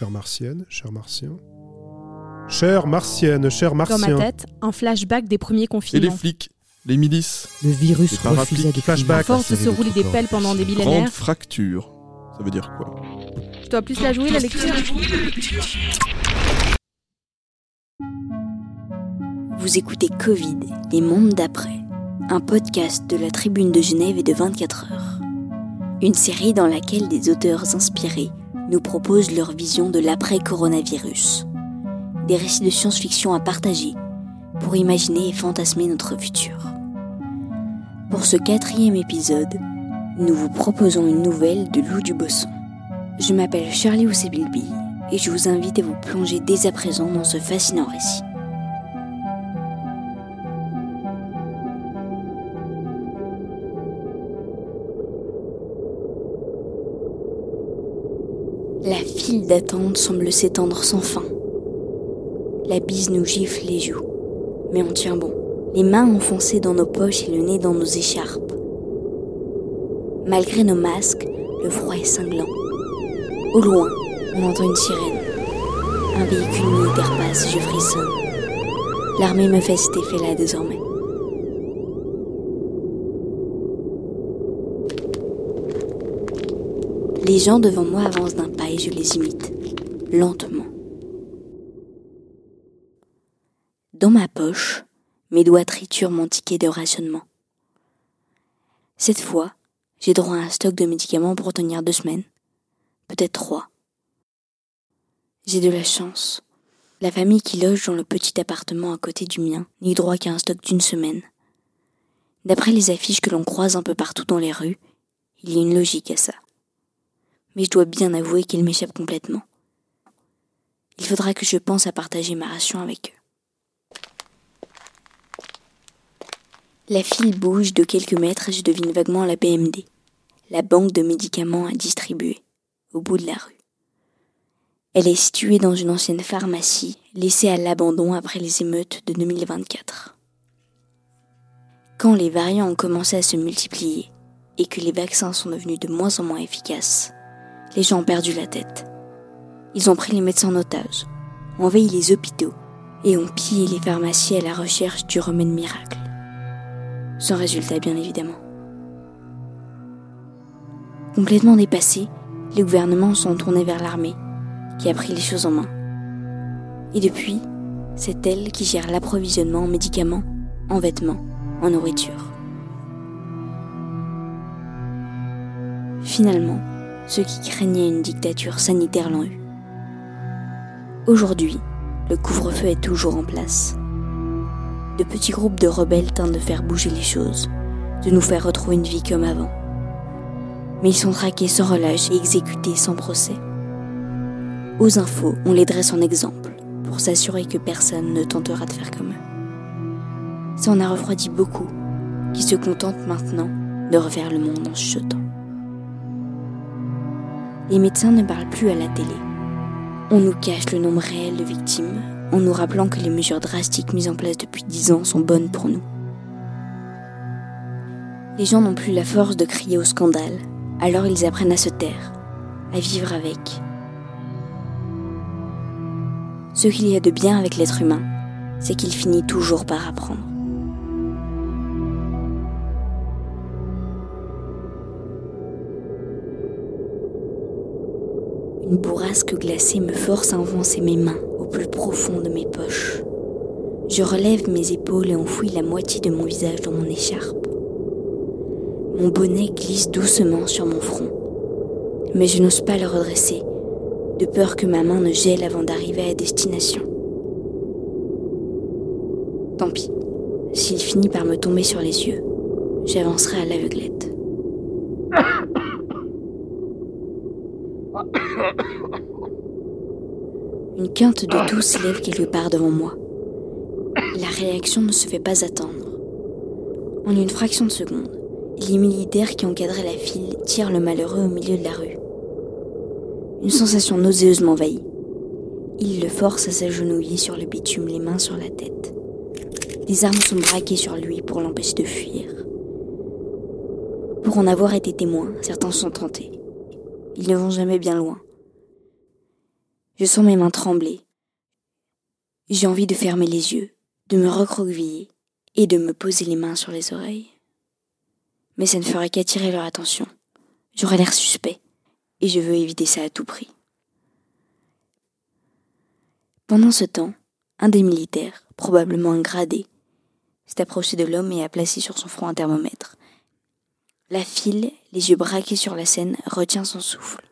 chère martienne, cher martien. Chère martienne, cher Dans martien. ma tête, un flashback des premiers Et les confinements. flics, les milices, Le virus Les refusait de flashback. À force de se rouler des pelles pendant des grande millénaires, fracture. Ça veut dire quoi? Je dois plus la jouer la lecture. Vous écoutez Covid, les mondes d'après, un podcast de la Tribune de Genève et de 24 heures. Une série dans laquelle des auteurs inspirés nous proposent leur vision de l'après-coronavirus. Des récits de science-fiction à partager pour imaginer et fantasmer notre futur. Pour ce quatrième épisode, nous vous proposons une nouvelle de Lou Dubosson. Je m'appelle Charlie Oussebilbi et je vous invite à vous plonger dès à présent dans ce fascinant récit. D'attente semble s'étendre sans fin. La bise nous gifle les joues, mais on tient bon, les mains enfoncées dans nos poches et le nez dans nos écharpes. Malgré nos masques, le froid est cinglant. Au loin, on entend une sirène. Un véhicule militaire passe, je frissonne. L'armée me fait cet effet-là désormais. Les gens devant moi avancent d'un pas et je les imite, lentement. Dans ma poche, mes doigts triturent mon ticket de rationnement. Cette fois, j'ai droit à un stock de médicaments pour tenir deux semaines, peut-être trois. J'ai de la chance. La famille qui loge dans le petit appartement à côté du mien n'y droit qu'à un stock d'une semaine. D'après les affiches que l'on croise un peu partout dans les rues, il y a une logique à ça mais je dois bien avouer qu'il m'échappe complètement. Il faudra que je pense à partager ma ration avec eux. La file bouge de quelques mètres et je devine vaguement la BMD, la banque de médicaments à distribuer, au bout de la rue. Elle est située dans une ancienne pharmacie, laissée à l'abandon après les émeutes de 2024. Quand les variants ont commencé à se multiplier et que les vaccins sont devenus de moins en moins efficaces, les gens ont perdu la tête. Ils ont pris les médecins en otage, ont envahi les hôpitaux et ont pillé les pharmacies à la recherche du remède miracle. Sans résultat, bien évidemment. Complètement dépassés, les gouvernements sont tournés vers l'armée, qui a pris les choses en main. Et depuis, c'est elle qui gère l'approvisionnement en médicaments, en vêtements, en nourriture. Finalement, ceux qui craignaient une dictature sanitaire l'ont eu. Aujourd'hui, le couvre-feu est toujours en place. De petits groupes de rebelles tentent de faire bouger les choses, de nous faire retrouver une vie comme avant. Mais ils sont traqués sans relâche et exécutés sans procès. Aux infos, on les dresse en exemple, pour s'assurer que personne ne tentera de faire comme eux. Ça en a refroidi beaucoup, qui se contentent maintenant de refaire le monde en chuchotant. Les médecins ne parlent plus à la télé. On nous cache le nombre réel de victimes en nous rappelant que les mesures drastiques mises en place depuis dix ans sont bonnes pour nous. Les gens n'ont plus la force de crier au scandale, alors ils apprennent à se taire, à vivre avec. Ce qu'il y a de bien avec l'être humain, c'est qu'il finit toujours par apprendre. Une bourrasque glacée me force à enfoncer mes mains au plus profond de mes poches. Je relève mes épaules et enfouis la moitié de mon visage dans mon écharpe. Mon bonnet glisse doucement sur mon front, mais je n'ose pas le redresser, de peur que ma main ne gèle avant d'arriver à destination. Tant pis, s'il finit par me tomber sur les yeux, j'avancerai à l'aveuglette. Une quinte de toux s'élève quelque part devant moi. La réaction ne se fait pas attendre. En une fraction de seconde, les militaires qui encadraient la file tirent le malheureux au milieu de la rue. Une sensation nauséeuse m'envahit. Ils le forcent à s'agenouiller sur le bitume, les mains sur la tête. Des armes sont braquées sur lui pour l'empêcher de fuir. Pour en avoir été témoin, certains sont tentés. Ils ne vont jamais bien loin. Je sens mes mains trembler. J'ai envie de fermer les yeux, de me recroqueviller et de me poser les mains sur les oreilles. Mais ça ne ferait qu'attirer leur attention. J'aurais l'air suspect et je veux éviter ça à tout prix. Pendant ce temps, un des militaires, probablement un gradé, s'est approché de l'homme et a placé sur son front un thermomètre. La file, les yeux braqués sur la scène, retient son souffle.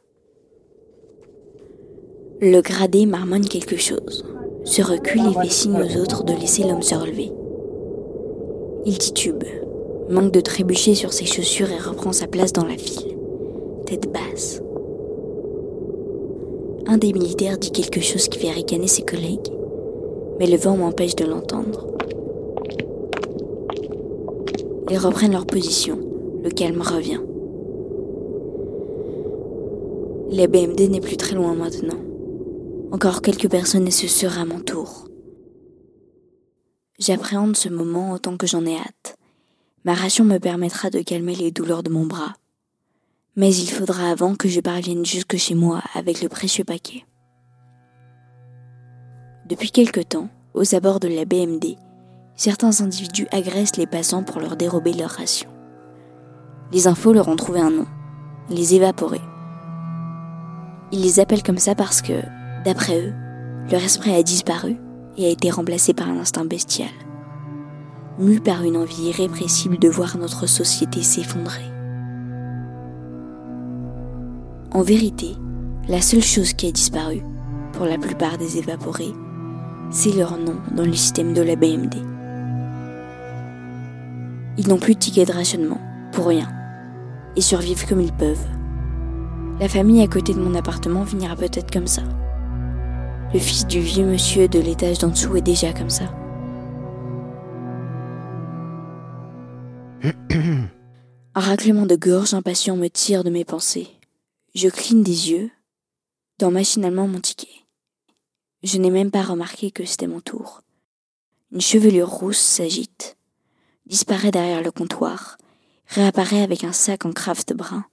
Le gradé marmonne quelque chose, se recule et fait signe aux autres de laisser l'homme se relever. Il titube, manque de trébucher sur ses chaussures et reprend sa place dans la file, tête basse. Un des militaires dit quelque chose qui fait ricaner ses collègues, mais le vent m'empêche de l'entendre. Ils reprennent leur position, le calme revient. La BMD n'est plus très loin maintenant. Encore quelques personnes ce sera mon tour. J'appréhende ce moment autant que j'en ai hâte. Ma ration me permettra de calmer les douleurs de mon bras. Mais il faudra avant que je parvienne jusque chez moi avec le précieux paquet. Depuis quelque temps, aux abords de la BMD, certains individus agressent les passants pour leur dérober leur ration. Les infos leur ont trouvé un nom, les évaporés. Ils les appellent comme ça parce que, D'après eux, leur esprit a disparu et a été remplacé par un instinct bestial, mu par une envie irrépressible de voir notre société s'effondrer. En vérité, la seule chose qui a disparu, pour la plupart des évaporés, c'est leur nom dans le système de la BMD. Ils n'ont plus de ticket de rationnement, pour rien, et survivent comme ils peuvent. La famille à côté de mon appartement finira peut-être comme ça. Le fils du vieux monsieur de l'étage d'en dessous est déjà comme ça. Un raclement de gorge impatient me tire de mes pensées. Je cligne des yeux, dans machinalement mon ticket. Je n'ai même pas remarqué que c'était mon tour. Une chevelure rousse s'agite, disparaît derrière le comptoir, réapparaît avec un sac en craft brun.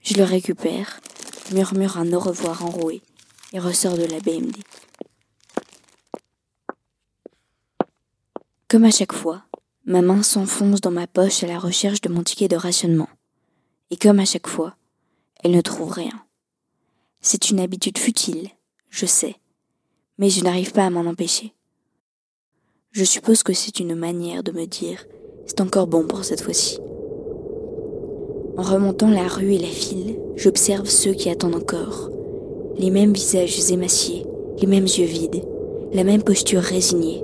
Je le récupère, murmure un au revoir enroué et ressort de la BMD. Comme à chaque fois, ma main s'enfonce dans ma poche à la recherche de mon ticket de rationnement. Et comme à chaque fois, elle ne trouve rien. C'est une habitude futile, je sais, mais je n'arrive pas à m'en empêcher. Je suppose que c'est une manière de me dire c'est encore bon pour cette fois-ci. En remontant la rue et la file, j'observe ceux qui attendent encore, les mêmes visages émaciés, les mêmes yeux vides, la même posture résignée.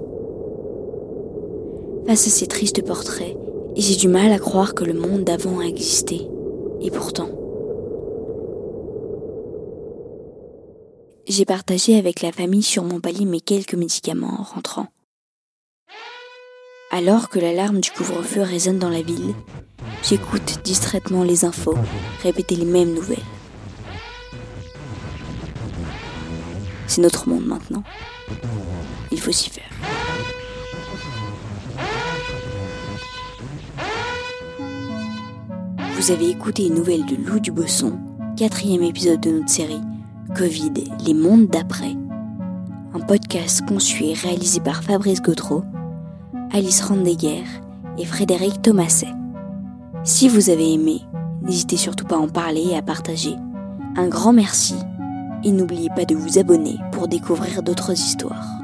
Face à ces tristes portraits, j'ai du mal à croire que le monde d'avant a existé. Et pourtant. J'ai partagé avec la famille sur mon palier mes quelques médicaments en rentrant. Alors que l'alarme du couvre-feu résonne dans la ville, j'écoute distraitement les infos, répéter les mêmes nouvelles. C'est notre monde maintenant. Il faut s'y faire. Vous avez écouté une nouvelle de Lou Bosson, quatrième épisode de notre série Covid, les mondes d'après. Un podcast conçu et réalisé par Fabrice Gautreau, Alice Randeguer et Frédéric Thomaset. Si vous avez aimé, n'hésitez surtout pas à en parler et à partager. Un grand merci et n'oubliez pas de vous abonner pour découvrir d'autres histoires.